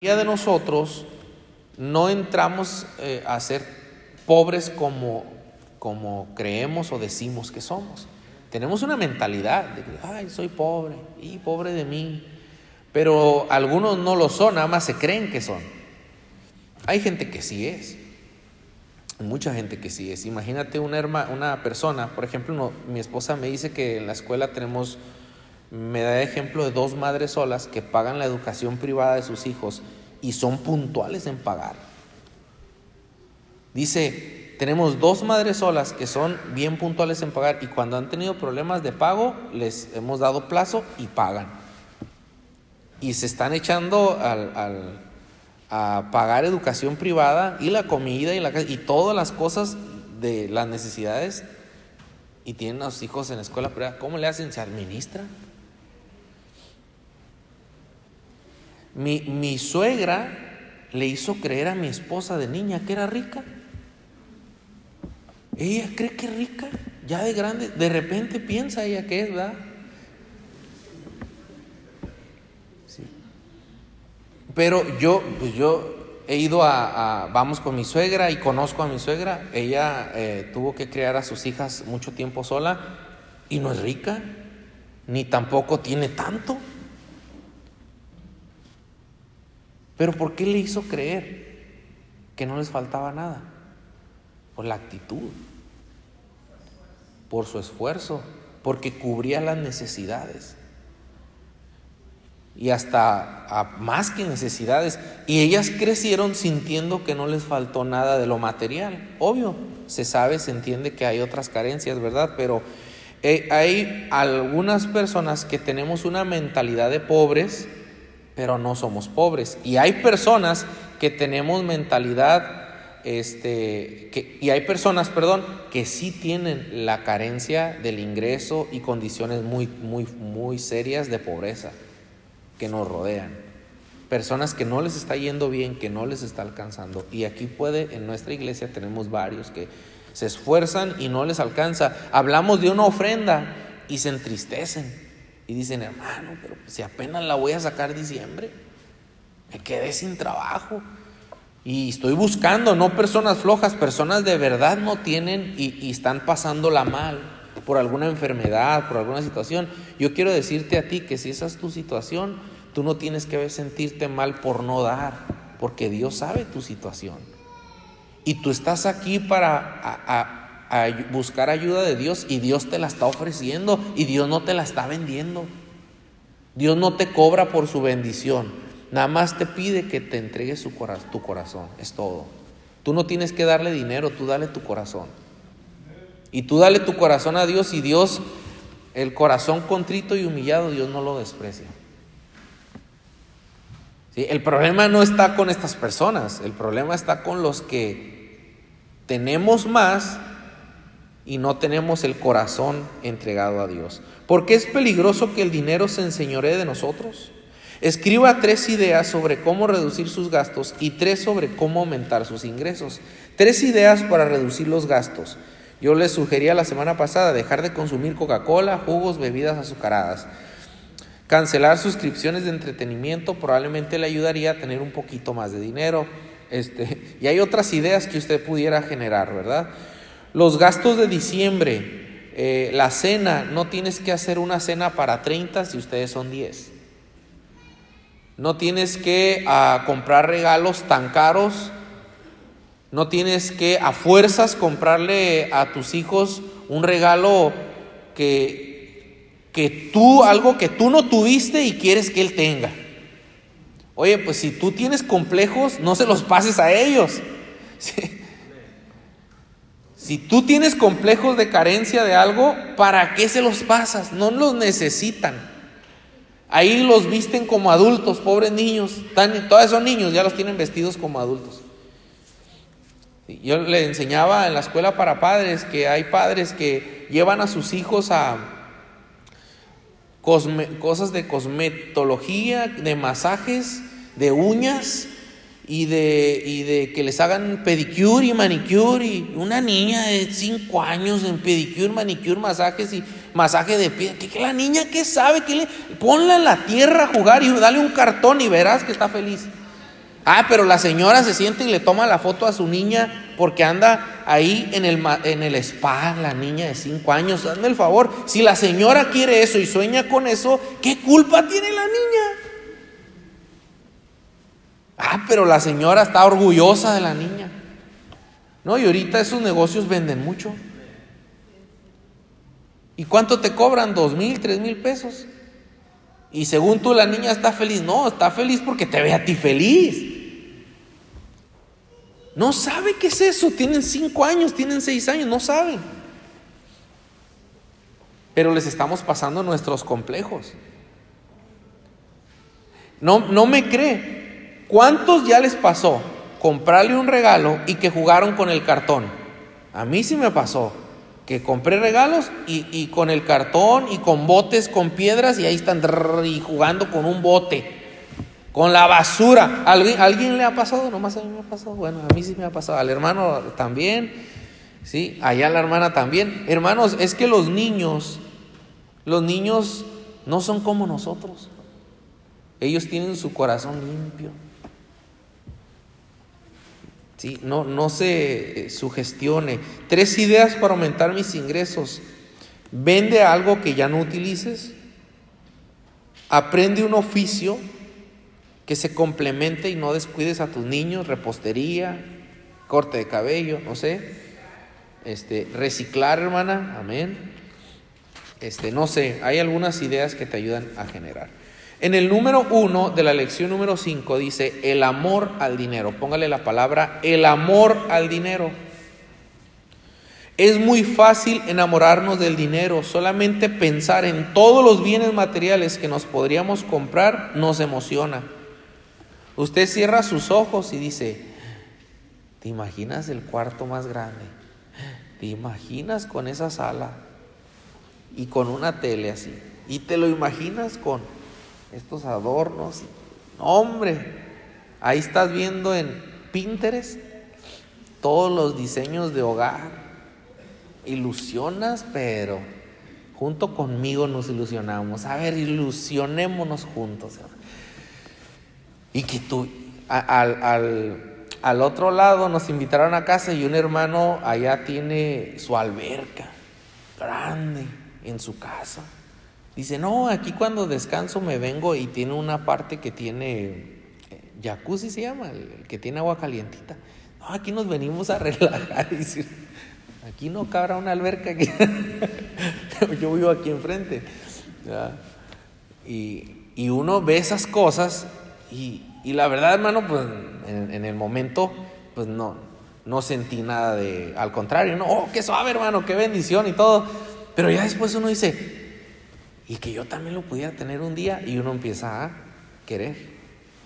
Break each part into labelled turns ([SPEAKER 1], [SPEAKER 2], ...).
[SPEAKER 1] de nosotros no entramos eh, a ser pobres como, como creemos o decimos que somos. Tenemos una mentalidad de que, ay, soy pobre, y pobre de mí. Pero algunos no lo son, nada más se creen que son. Hay gente que sí es. Mucha gente que sí es. Imagínate una, una persona, por ejemplo, mi esposa me dice que en la escuela tenemos, me da ejemplo de dos madres solas que pagan la educación privada de sus hijos y son puntuales en pagar. Dice, tenemos dos madres solas que son bien puntuales en pagar y cuando han tenido problemas de pago les hemos dado plazo y pagan. Y se están echando al, a pagar educación privada y la comida y, y todas las cosas de las necesidades y tienen a sus hijos en la escuela privada. ¿Cómo le hacen? ¿Se administra? Mi, mi suegra le hizo creer a mi esposa de niña que era rica. Ella cree que es rica, ya de grande, de repente piensa ella que es, ¿verdad? Sí. Pero yo, pues yo he ido a, vamos con mi suegra y conozco a mi suegra. Ella eh, tuvo que criar a sus hijas mucho tiempo sola y no es rica, ni tampoco tiene tanto. Pero ¿por qué le hizo creer que no les faltaba nada? Por la actitud por su esfuerzo, porque cubría las necesidades. Y hasta más que necesidades. Y ellas crecieron sintiendo que no les faltó nada de lo material. Obvio, se sabe, se entiende que hay otras carencias, ¿verdad? Pero eh, hay algunas personas que tenemos una mentalidad de pobres, pero no somos pobres. Y hay personas que tenemos mentalidad este, que, y hay personas, perdón, que sí tienen la carencia del ingreso y condiciones muy, muy, muy serias de pobreza que nos rodean. Personas que no les está yendo bien, que no les está alcanzando. Y aquí puede, en nuestra iglesia tenemos varios que se esfuerzan y no les alcanza. Hablamos de una ofrenda y se entristecen. Y dicen, hermano, pero si apenas la voy a sacar diciembre, me quedé sin trabajo. Y estoy buscando, no personas flojas, personas de verdad no tienen y, están pasándola mal por alguna enfermedad, por alguna situación. Yo quiero decirte a ti que si esa es tu situación, tú no tienes que sentirte mal por no dar, porque Dios sabe tu situación. Y tú estás aquí para buscar ayuda de Dios y Dios te la está ofreciendo y Dios no te la está vendiendo. Dios no te cobra por su bendición. Nada más te pide que te entregues tu corazón, es todo. Tú no tienes que darle dinero, tú dale tu corazón. Y tú dale tu corazón a Dios y Dios, el corazón contrito y humillado, Dios no lo desprecia. ¿Sí? El problema no está con estas personas, el problema está con los que tenemos más y no tenemos el corazón entregado a Dios. Porque es peligroso que el dinero se enseñoree de nosotros. Escriba tres ideas sobre cómo reducir sus gastos y tres sobre cómo aumentar sus ingresos. Tres ideas para reducir los gastos. Yo les sugería la semana pasada dejar de consumir Coca-Cola, jugos, bebidas azucaradas. Cancelar suscripciones de entretenimiento probablemente le ayudaría a tener un poquito más de dinero. Este, y hay otras ideas que usted pudiera generar, ¿verdad? Los gastos de diciembre, eh, la cena, no tienes que hacer una cena para 30 si ustedes son 10. No tienes que ah, comprar regalos tan caros. No tienes que a fuerzas comprarle a tus hijos un regalo que, que tú, algo que tú no tuviste y quieres que él tenga. Oye, pues si tú tienes complejos, no se los pases a ellos. Si tú tienes complejos de carencia de algo, ¿para qué se los pasas? No los necesitan. Ahí los visten como adultos, pobres niños. todos esos niños ya los tienen vestidos como adultos. Yo le enseñaba en la escuela para padres que hay padres que llevan a sus hijos a cosas de cosmetología, de masajes, de uñas y de, y de que les hagan pedicure y manicure. Y una niña de 5 años en pedicure, manicure, masajes y masaje de pie. ¿Qué, la niña qué sabe? ¿Qué le... Ponla en la tierra a jugar y dale un cartón y verás que está feliz. Ah, pero la señora se siente y le toma la foto a su niña porque anda ahí en el, en el spa, la niña de 5 años. Hazme el favor, si la señora quiere eso y sueña con eso, ¿qué culpa tiene la niña? Ah, pero la señora está orgullosa de la niña. No, y ahorita esos negocios venden mucho. ¿Y cuánto te cobran? ¿Dos mil, tres mil pesos? Y según tú la niña está feliz. No, está feliz porque te ve a ti feliz. No sabe qué es eso. Tienen cinco años, tienen seis años, no saben. Pero les estamos pasando nuestros complejos. No, no me cree. ¿Cuántos ya les pasó comprarle un regalo y que jugaron con el cartón? A mí sí me pasó que compré regalos y, con el cartón y con botes, con piedras y ahí están y jugando con un bote, con la basura. ¿Alguien, ¿Alguien le ha pasado? Nomás a mí me ha pasado. Bueno, a mí sí me ha pasado. Al hermano también. Sí, allá la hermana también. Hermanos, es que los niños, los niños no son como nosotros. Ellos tienen su corazón limpio. ¿Sí? no, no se eh, sugestione. Tres ideas para aumentar mis ingresos. Vende algo que ya no utilices. Aprende un oficio que se complemente y no descuides a tus niños, repostería, corte de cabello, no sé. Este, reciclar, hermana, amén. Este, no sé, hay algunas ideas que te ayudan a generar. En el número uno de la lección número 5 dice el amor al dinero. Póngale la palabra el amor al dinero. Es muy fácil enamorarnos del dinero. Solamente pensar en todos los bienes materiales que nos podríamos comprar nos emociona. Usted cierra sus ojos y dice, ¿te imaginas el cuarto más grande? ¿Te imaginas con esa sala y con una tele así? ¿Y te lo imaginas con estos adornos. Hombre, ahí estás viendo en Pinterest todos los diseños de hogar. Ilusionas, pero junto conmigo nos ilusionamos. A ver, ilusionémonos juntos. Y que tú, al, al, al otro lado nos invitaron a casa y un hermano allá tiene su alberca grande en su casa. Dice, no, aquí cuando descanso me vengo y tiene una parte que tiene eh, jacuzzi, se llama, el, que tiene agua calientita. No, aquí nos venimos a relajar. Dice, aquí no cabrá una alberca. Yo vivo aquí enfrente. Y, uno ve esas cosas y, la verdad, hermano, pues en, en, el momento, pues no, no sentí nada de, al contrario, no, oh, qué suave, hermano, qué bendición y todo. Pero ya después uno dice, y que yo también lo pudiera tener un día y uno empieza a querer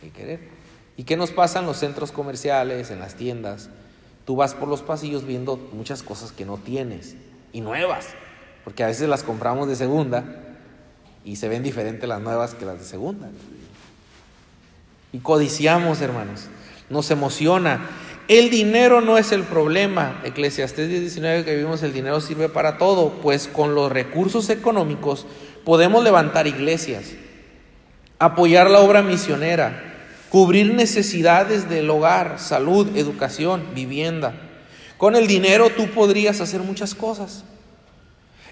[SPEAKER 1] y querer. ¿Y qué nos pasa en los centros comerciales, en las tiendas? Tú vas por los pasillos viendo muchas cosas que no tienes y nuevas, porque a veces las compramos de segunda y se ven diferentes las nuevas que las de segunda. Y codiciamos, hermanos, nos emociona. El dinero no es el problema. Eclesiastés 19 que vimos, el dinero sirve para todo, pues con los recursos económicos Podemos levantar iglesias, apoyar la obra misionera, cubrir necesidades del hogar, salud, educación, vivienda. Con el dinero tú podrías hacer muchas cosas.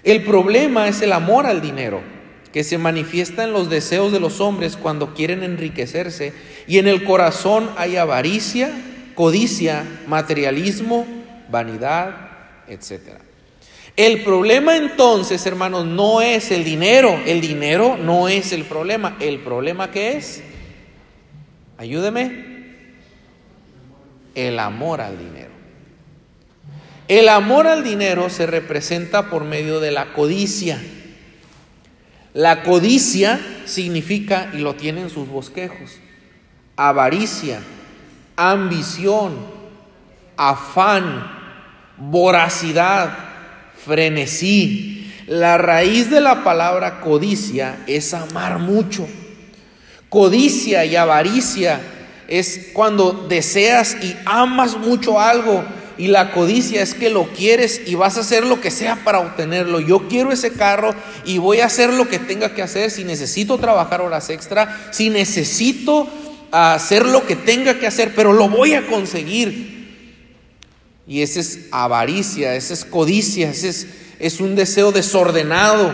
[SPEAKER 1] El problema es el amor al dinero, que se manifiesta en los deseos de los hombres cuando quieren enriquecerse y en el corazón hay avaricia, codicia, materialismo, vanidad, etcétera. El problema entonces, hermanos, no es el dinero. El dinero no es el problema. ¿El problema qué es? Ayúdeme. El amor al dinero. El amor al dinero se representa por medio de la codicia. La codicia significa, y lo tienen sus bosquejos, avaricia, ambición, afán, voracidad, frenesí. La raíz de la palabra codicia es amar mucho. Codicia y avaricia es cuando deseas y amas mucho algo y la codicia es que lo quieres y vas a hacer lo que sea para obtenerlo. Yo quiero ese carro y voy a hacer lo que tenga que hacer. Si necesito trabajar horas extra, si necesito hacer lo que tenga que hacer, pero lo voy a conseguir. Y esa es avaricia, esa es codicia, ese es, es un deseo desordenado.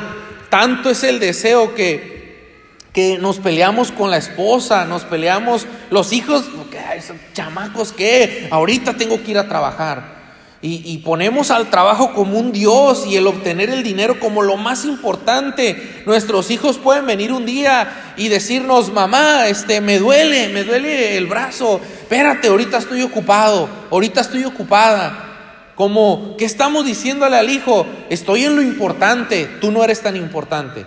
[SPEAKER 1] Tanto es el deseo que que nos peleamos con la esposa, nos peleamos los hijos, chamacos que ahorita tengo que ir a trabajar. Y, ponemos al trabajo como un Dios y el obtener el dinero como lo más importante. Nuestros hijos pueden venir un día y decirnos, mamá, este, me duele, me duele el brazo. Espérate, ahorita estoy ocupado, ahorita estoy ocupada. Como, ¿qué estamos diciéndole al hijo? Estoy en lo importante, tú no eres tan importante.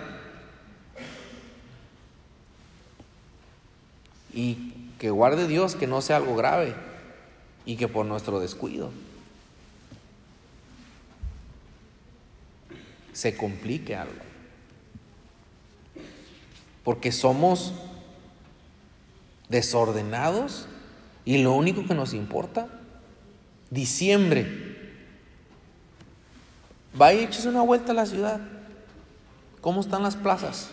[SPEAKER 1] Y que guarde Dios que no sea algo grave y que por nuestro descuido se complique algo. Porque somos desordenados y lo único que nos importa, diciembre, vaya y échese una vuelta a la ciudad. ¿Cómo están las plazas?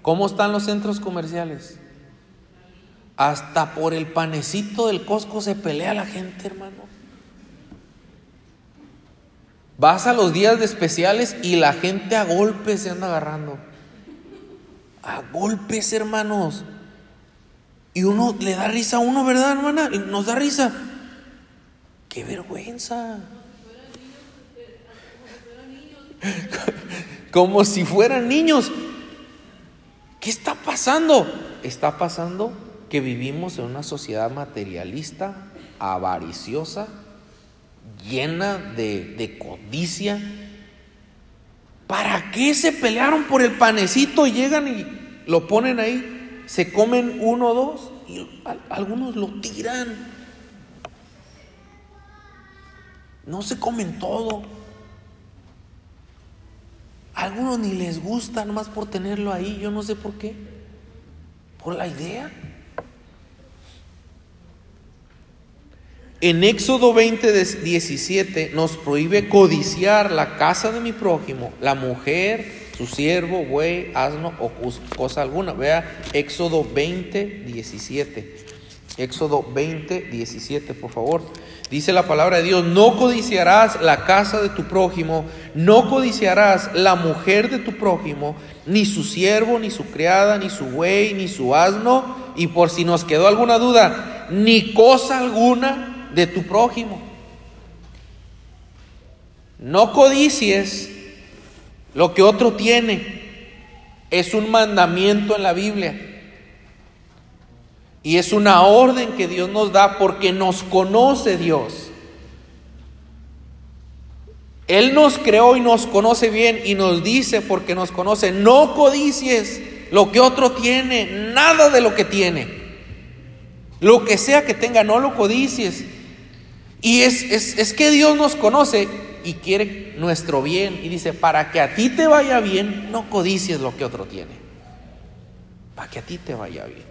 [SPEAKER 1] ¿Cómo están los centros comerciales? Hasta por el panecito del Costco se pelea la gente, hermano. Vas a los días de especiales y la gente a golpes se anda agarrando. A golpes, hermanos. Y uno le da risa a uno, ¿verdad, hermana? Nos da risa. ¡Qué vergüenza! Como si fueran niños. ¿Qué está pasando? Está pasando que vivimos en una sociedad materialista, avariciosa, llena de, codicia. ¿Para qué se pelearon por el panecito y llegan y lo ponen ahí? Se comen uno o dos y algunos lo tiran. No se comen todo. algunos ni les gusta nomás por tenerlo ahí, yo no sé por qué. Por la idea. En Éxodo 20, 17 nos prohíbe codiciar la casa de mi prójimo, la mujer, su siervo, buey, asno o cosa alguna. Vea Éxodo 20, 17. Éxodo 20, 17, por favor. Dice la palabra de Dios, no codiciarás la casa de tu prójimo, no codiciarás la mujer de tu prójimo, ni su siervo, ni su criada, ni su buey, ni su asno, y por si nos quedó alguna duda, ni cosa alguna de tu prójimo. No codicies lo que otro tiene. Es un mandamiento en la Biblia. Y es una orden que Dios nos da porque nos conoce Dios. Él nos creó y nos conoce bien y nos dice porque nos conoce, no codicies lo que otro tiene, nada de lo que tiene. Lo que sea que tenga, no lo codicies. Y es, es, que Dios nos conoce y quiere nuestro bien. Y dice, para que a ti te vaya bien, no codicies lo que otro tiene. Para que a ti te vaya bien.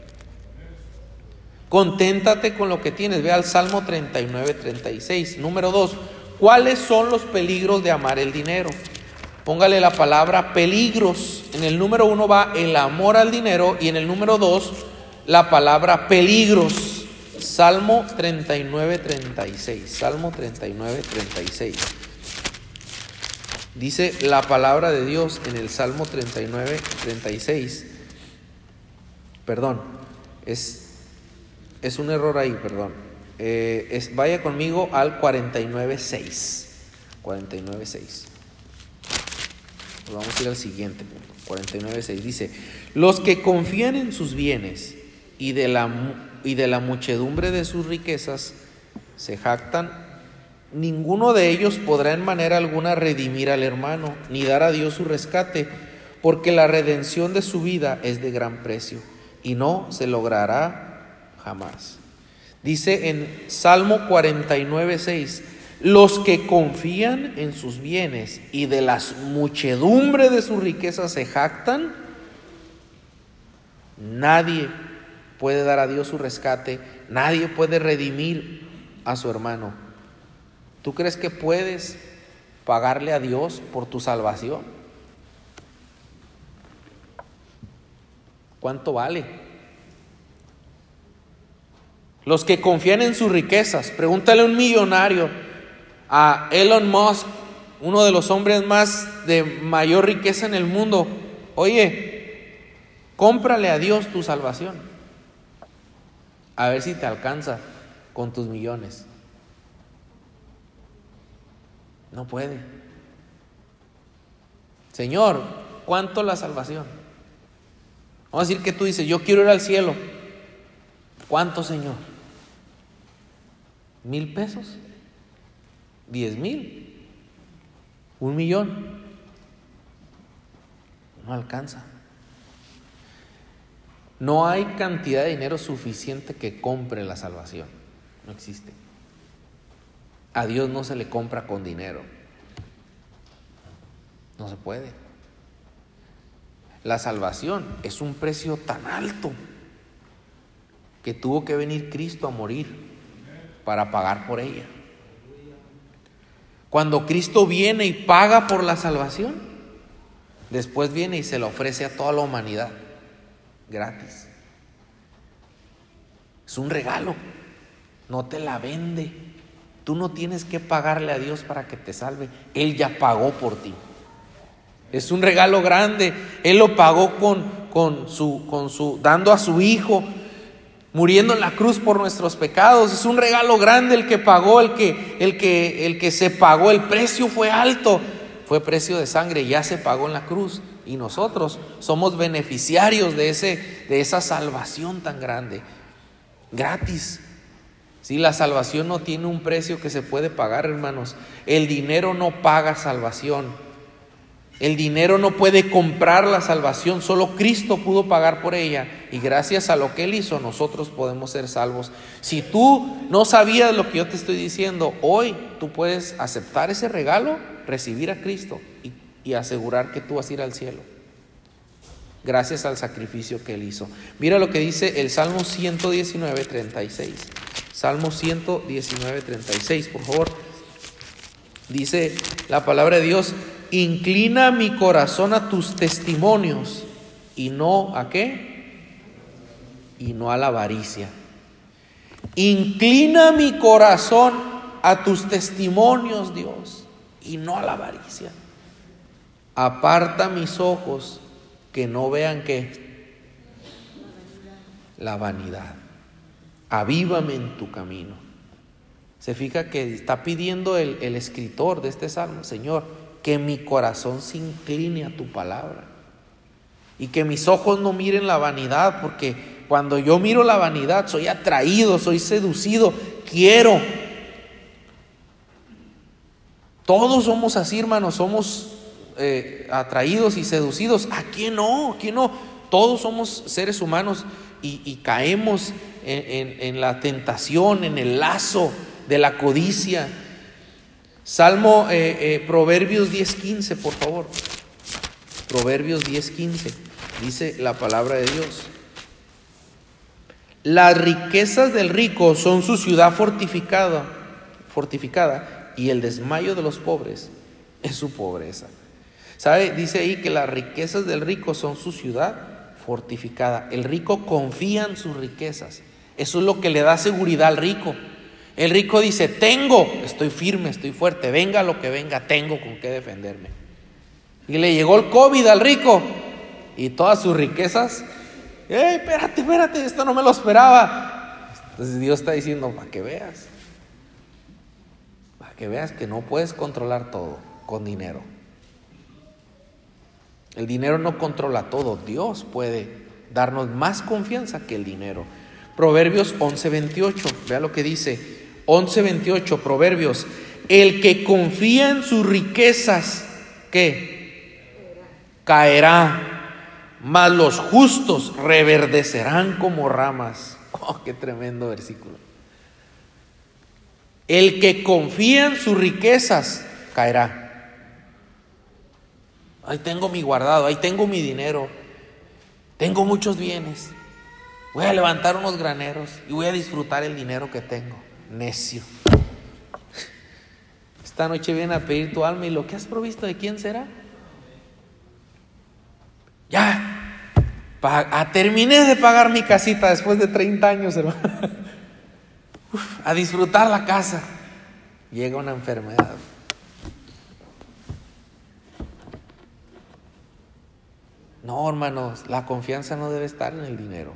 [SPEAKER 1] Conténtate con lo que tienes. Ve al Salmo 39, 36. Número 2. ¿Cuáles son los peligros de amar el dinero? Póngale la palabra peligros. En el número 1 va el amor al dinero y en el número 2 la palabra peligros. Salmo 39, 36. Salmo 39, 36. Dice la palabra de Dios en el Salmo 39, 36. Perdón, es, es un error ahí, perdón. Eh, es, vaya conmigo al 49, 6. 49, 6. vamos a ir al siguiente punto. 49, 6. Dice, los que confían en sus bienes y de la y de la muchedumbre de sus riquezas se jactan, ninguno de ellos podrá en manera alguna redimir al hermano, ni dar a Dios su rescate, porque la redención de su vida es de gran precio y no se logrará jamás. Dice en Salmo 49, 6, los que confían en sus bienes y de las muchedumbre de sus riquezas se jactan, nadie puede dar a Dios su rescate, nadie puede redimir a su hermano. ¿Tú crees que puedes pagarle a Dios por tu salvación? ¿Cuánto vale? Los que confían en sus riquezas. Pregúntale a un millonario, a Elon Musk, uno de los hombres más de mayor riqueza en el mundo. Oye, cómprale a Dios tu salvación. A ver si te alcanza con tus millones. No puede. Señor, ¿cuánto la salvación? Vamos a decir que tú dices, yo quiero ir al cielo. ¿Cuánto, Señor? ¿Mil pesos? ¿Diez mil? ¿Un millón? No alcanza. No hay cantidad de dinero suficiente que compre la salvación. No existe. A Dios no se le compra con dinero. No se puede. La salvación es un precio tan alto que tuvo que venir Cristo a morir para pagar por ella. Cuando Cristo viene y paga por la salvación, después viene y se la ofrece a toda la humanidad, gratis. Es un regalo, no te la vende. Tú no tienes que pagarle a Dios para que te salve, Él ya pagó por ti. Es un regalo grande, Él lo pagó con, con, su, con su, dando a su Hijo muriendo en la cruz por nuestros pecados. Es un regalo grande el que pagó, el que, el que, el que se pagó. El precio fue alto, fue precio de sangre, ya se pagó en la cruz. Y nosotros somos beneficiarios de, ese, de esa salvación tan grande. Gratis. Si la salvación no tiene un precio que se puede pagar, hermanos. El dinero no paga salvación. El dinero no puede comprar la salvación, solo Cristo pudo pagar por ella y gracias a lo que Él hizo nosotros podemos ser salvos. Si tú no sabías lo que yo te estoy diciendo, hoy tú puedes aceptar ese regalo, recibir a Cristo y, asegurar que tú vas a ir al cielo. Gracias al sacrificio que Él hizo. Mira lo que dice el Salmo 119, 36. Salmo 119, 36, por favor. Dice la palabra de Dios, inclina mi corazón a tus testimonios y no a qué? Y no a la avaricia. Inclina mi corazón a tus testimonios, Dios, y no a la avaricia. Aparta mis ojos que no vean que la vanidad. Avívame en tu camino. Se fija que está pidiendo el, el escritor de este salmo, Señor, que mi corazón se incline a tu palabra y que mis ojos no miren la vanidad, porque cuando yo miro la vanidad soy atraído, soy seducido, quiero. Todos somos así, hermanos, somos eh, atraídos y seducidos. ¿A quién no? ¿A quién no? Todos somos seres humanos y, caemos en la tentación, en el lazo de la codicia Salmo, eh, eh, Proverbios 10.15, por favor. Proverbios 10.15, dice la palabra de Dios. Las riquezas del rico son su ciudad fortificada, fortificada, y el desmayo de los pobres es su pobreza. ¿Sabe? Dice ahí que las riquezas del rico son su ciudad fortificada. El rico confía en sus riquezas. Eso es lo que le da seguridad al rico. El rico dice, tengo, estoy firme, estoy fuerte, venga lo que venga, tengo con qué defenderme. Y le llegó el COVID al rico y todas sus riquezas, ¡Ey, espérate, espérate! Esto no me lo esperaba. Entonces Dios está diciendo, para que veas, para que veas que no puedes controlar todo con dinero. El dinero no controla todo, Dios puede darnos más confianza que el dinero. Proverbios 11:28, vea lo que dice, 11:28, Proverbios, el que confía en sus riquezas, ¿qué? Caerá, mas los justos reverdecerán como ramas. Oh, qué tremendo versículo. El que confía en sus riquezas, caerá. Ahí tengo mi guardado, ahí tengo mi dinero, tengo muchos bienes. Voy a levantar unos graneros y voy a disfrutar el dinero que tengo necio. Esta noche viene a pedir tu alma y lo que has provisto de quién será. Ya, a, terminé de pagar mi casita después de 30 años, hermano. a disfrutar la casa. Llega una enfermedad. No, hermanos, la confianza no debe estar en el dinero.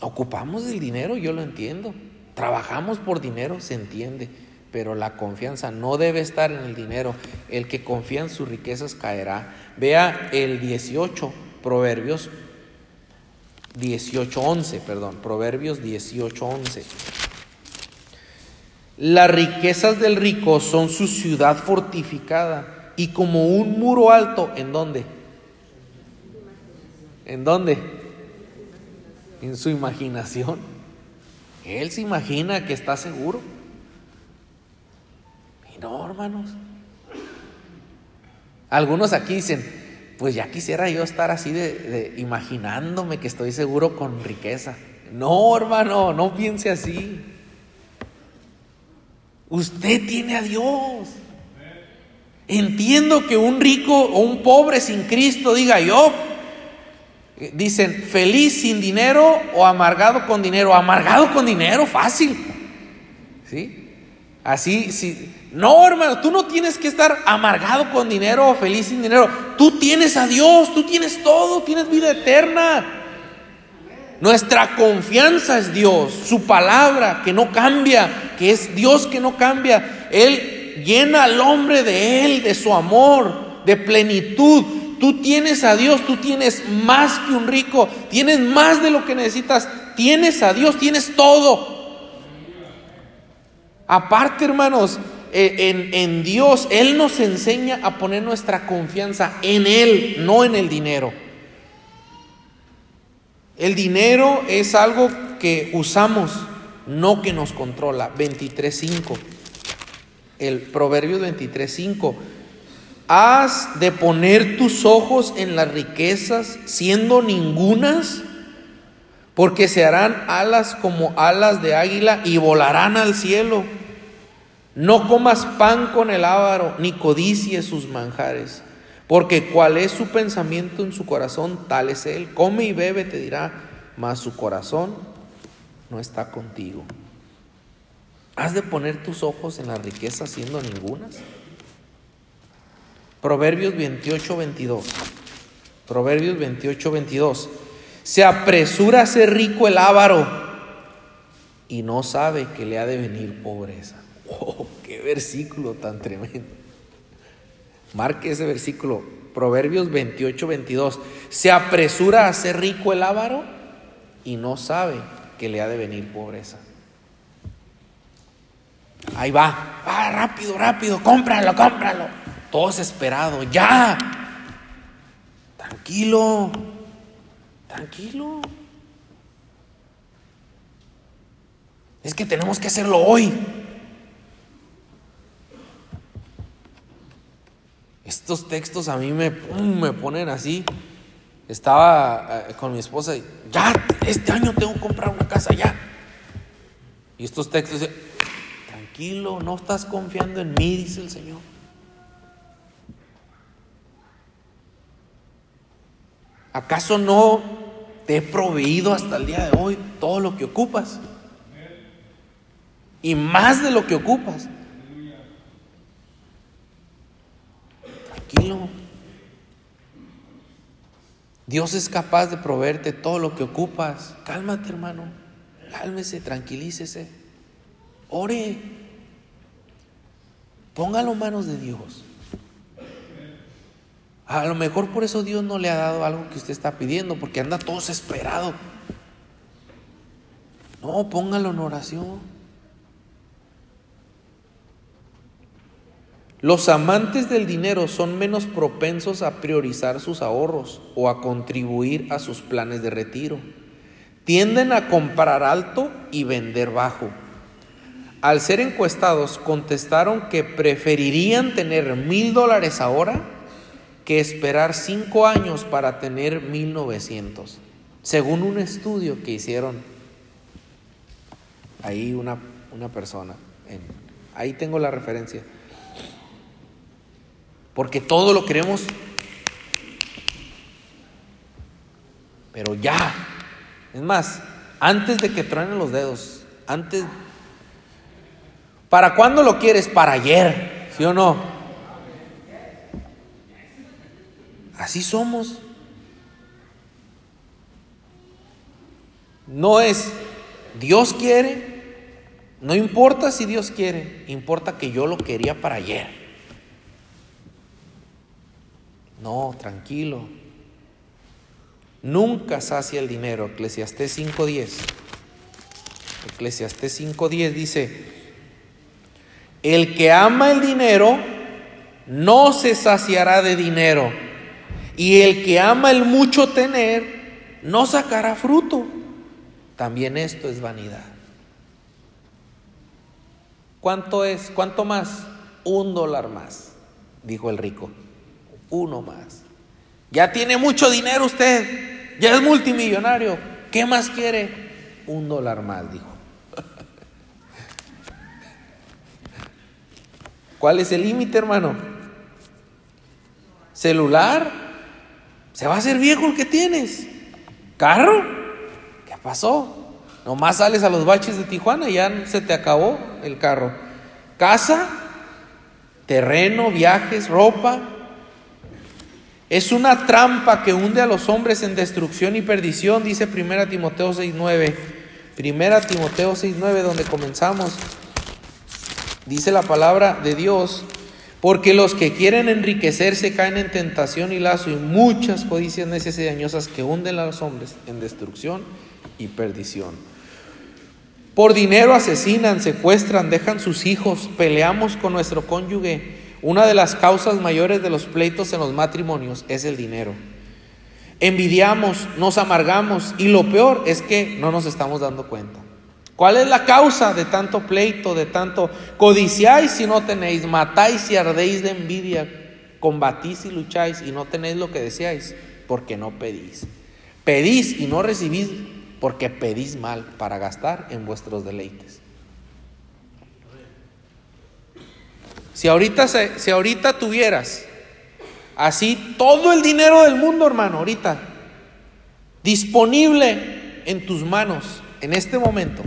[SPEAKER 1] Ocupamos el dinero, yo lo entiendo. Trabajamos por dinero, se entiende. Pero la confianza no debe estar en el dinero. El que confía en sus riquezas caerá. Vea el 18, Proverbios 18:11, perdón, Proverbios 18:11. Las riquezas del rico son su ciudad fortificada y como un muro alto, ¿en dónde? ¿En dónde? En su imaginación. Él se imagina que está seguro. Y no, hermanos. Algunos aquí dicen, pues ya quisiera yo estar así de, imaginándome que estoy seguro con riqueza. No, hermano, no piense así. Usted tiene a Dios. Entiendo que un rico o un pobre sin Cristo diga yo. Dicen feliz sin dinero o amargado con dinero. Amargado con dinero, fácil. ¿Sí? Así, sí. No, hermano, tú no tienes que estar amargado con dinero o feliz sin dinero. Tú tienes a Dios, tú tienes todo, tienes vida eterna. Nuestra confianza es Dios, su palabra que no cambia, que es Dios que no cambia. Él llena al hombre de Él, de su amor, de plenitud. Tú tienes a Dios, tú tienes más que un rico, tienes más de lo que necesitas, tienes a Dios, tienes todo. Aparte, hermanos, eh, en, Dios, Él nos enseña a poner nuestra confianza en Él, no en el dinero. El dinero es algo que usamos, no que nos controla. 23.5. El Proverbio 23.5. Has de poner tus ojos en las riquezas, siendo ningunas, porque se harán alas como alas de águila y volarán al cielo. No comas pan con el ávaro, ni codicies sus manjares, porque cual es su pensamiento en su corazón, tal es él. Come y bebe, te dirá, mas su corazón no está contigo. ¿Has de poner tus ojos en la riqueza siendo ningunas? Proverbios 28, 22. Proverbios 28, 22. Se apresura a ser rico el avaro y no sabe que le ha de venir pobreza. ¡Oh, qué versículo tan tremendo! Marque ese versículo, Proverbios 28, 22. Se apresura a ser rico el avaro y no sabe que le ha de venir pobreza. Ahí va, va rápido, rápido, cómpralo, cómpralo. Todos esperados, ya. Tranquilo, Tranquilo. Es que tenemos que hacerlo hoy. Estos textos a mí me, me ponen así. Estaba eh, con mi esposa y ya, este año tengo que comprar una casa ya. Y estos textos, tranquilo, no estás confiando en mí, dice el Señor. ¿Acaso no te he proveído hasta el día de hoy todo lo que ocupas. Y más de lo que ocupas. Tranquilo. Dios es capaz de proveerte todo lo que ocupas. Cálmate, hermano. Cálmese, tranquilícese. Ore. Póngalo en manos de Dios. A lo mejor por eso Dios no le ha dado algo que usted está pidiendo, porque anda todo desesperado. No, póngalo en oración. Los amantes del dinero son menos propensos a priorizar sus ahorros o a contribuir a sus planes de retiro. Tienden a comprar alto y vender bajo. Al ser encuestados, contestaron que preferirían tener mil dólares ahora que esperar cinco años para tener 1900, según un estudio que hicieron ahí una, una persona. ahí tengo la referencia. Porque todo lo queremos, pero ya. Es más, antes de que truenen los dedos, Antes, ¿para cuándo lo quieres? Para ayer, ¿sí o no? Así somos. No es Dios quiere, no importa si Dios quiere, importa que yo lo quería para ayer. No, tranquilo. Nunca sacia el dinero. Eclesiastés 5.10. Eclesiastés 5.10 dice, el que ama el dinero no se saciará de dinero, y el que ama el mucho tener no sacará fruto. También esto es vanidad. ¿Cuánto es? ¿Cuánto más? Un dólar más, dijo el rico. Uno más. Ya tiene mucho dinero usted, ya es multimillonario. ¿Qué más quiere? Un dólar más, dijo. ¿Cuál es el límite, hermano? ¿Celular? Se va a hacer viejo el que tienes. ¿Carro? ¿Qué pasó? Nomás sales a los baches de Tijuana y ya se te acabó el carro. Casa, terreno, viajes, ropa. Es una trampa que hunde a los hombres en destrucción y perdición, dice 1 Timoteo 6.9. 1 Timoteo 6.9, donde comenzamos. Dice la palabra de Dios, porque los que quieren enriquecerse caen en tentación y lazo y muchas codicias necias y dañosas que hunden a los hombres en destrucción y perdición. Por dinero asesinan, secuestran, dejan sus hijos, peleamos con nuestro cónyuge. Una de las causas mayores de los pleitos en los matrimonios es el dinero. Envidiamos, nos amargamos y lo peor es que no nos estamos dando cuenta. ¿Cuál es la causa de tanto pleito, de tanto codiciáis si no tenéis, matáis y ardéis de envidia, combatís y lucháis y no tenéis lo que deseáis? Porque no pedís. Pedís y no recibís porque pedís mal para gastar en vuestros deleites. Si ahorita, si ahorita tuvieras así todo el dinero del mundo, hermano, ahorita, disponible en tus manos en este momento,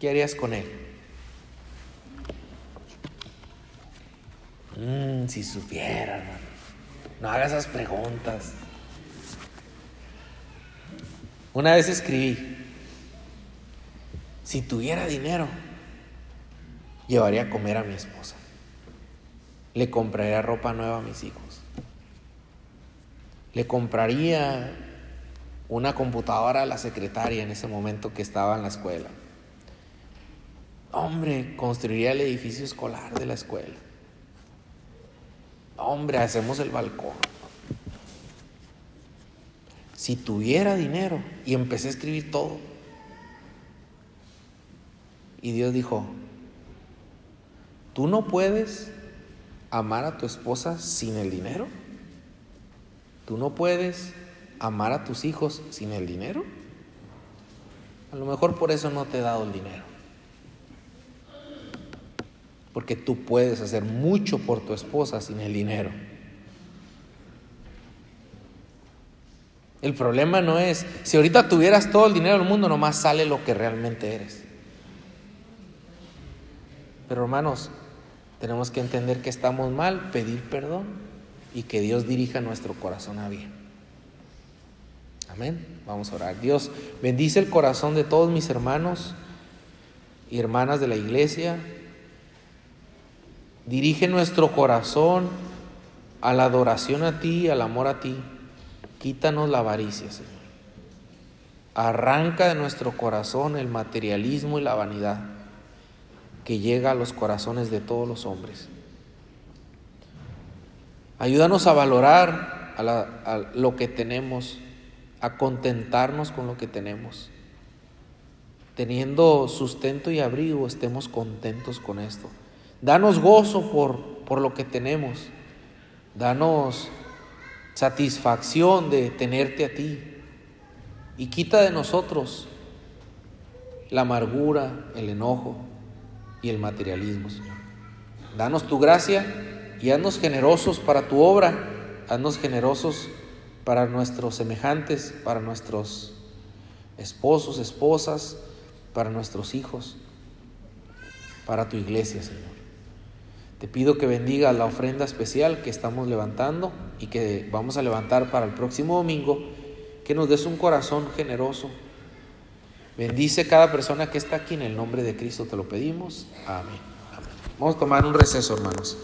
[SPEAKER 1] ¿qué harías con él? Mm, si supiera, hermano. No hagas esas preguntas. Una vez escribí, si tuviera dinero, llevaría a comer a mi esposa. Le compraría ropa nueva a mis hijos. Le compraría una computadora a la secretaria en ese momento que estaba en la escuela. Hombre, construiría el edificio escolar de la escuela. Hombre, hacemos el balcón si tuviera dinero, y empecé a escribir todo. Y Dios dijo, tú no puedes amar a tu esposa sin el dinero. Tú no puedes amar a tus hijos sin el dinero. A lo mejor por eso no te he dado el dinero. Porque tú puedes hacer mucho por tu esposa sin el dinero. El problema no es, si ahorita tuvieras todo el dinero del mundo, nomás sale lo que realmente eres. Pero hermanos, tenemos que entender que estamos mal, pedir perdón y que Dios dirija nuestro corazón a bien. Amén. Vamos a orar. Dios bendice el corazón de todos mis hermanos y hermanas de la iglesia. Dirige nuestro corazón a la adoración a ti, al amor a ti. Quítanos la avaricia, Señor. Arranca de nuestro corazón el materialismo y la vanidad que llega a los corazones de todos los hombres. Ayúdanos a valorar a, lo que tenemos, a contentarnos con lo que tenemos. Teniendo sustento y abrigo, estemos contentos con esto. Danos gozo por, por lo que tenemos. Danos satisfacción de tenerte a ti. Y quita de nosotros la amargura, el enojo y el materialismo. Danos tu gracia y haznos generosos para tu obra, haznos generosos para nuestros semejantes, para nuestros esposos, esposas, para nuestros hijos, para tu iglesia, Señor. Te pido que bendiga la ofrenda especial que estamos levantando y que vamos a levantar para el próximo domingo, que nos des un corazón generoso. Bendice cada persona que está aquí en el nombre de Cristo, te lo pedimos. Amén. Vamos a tomar un receso, hermanos.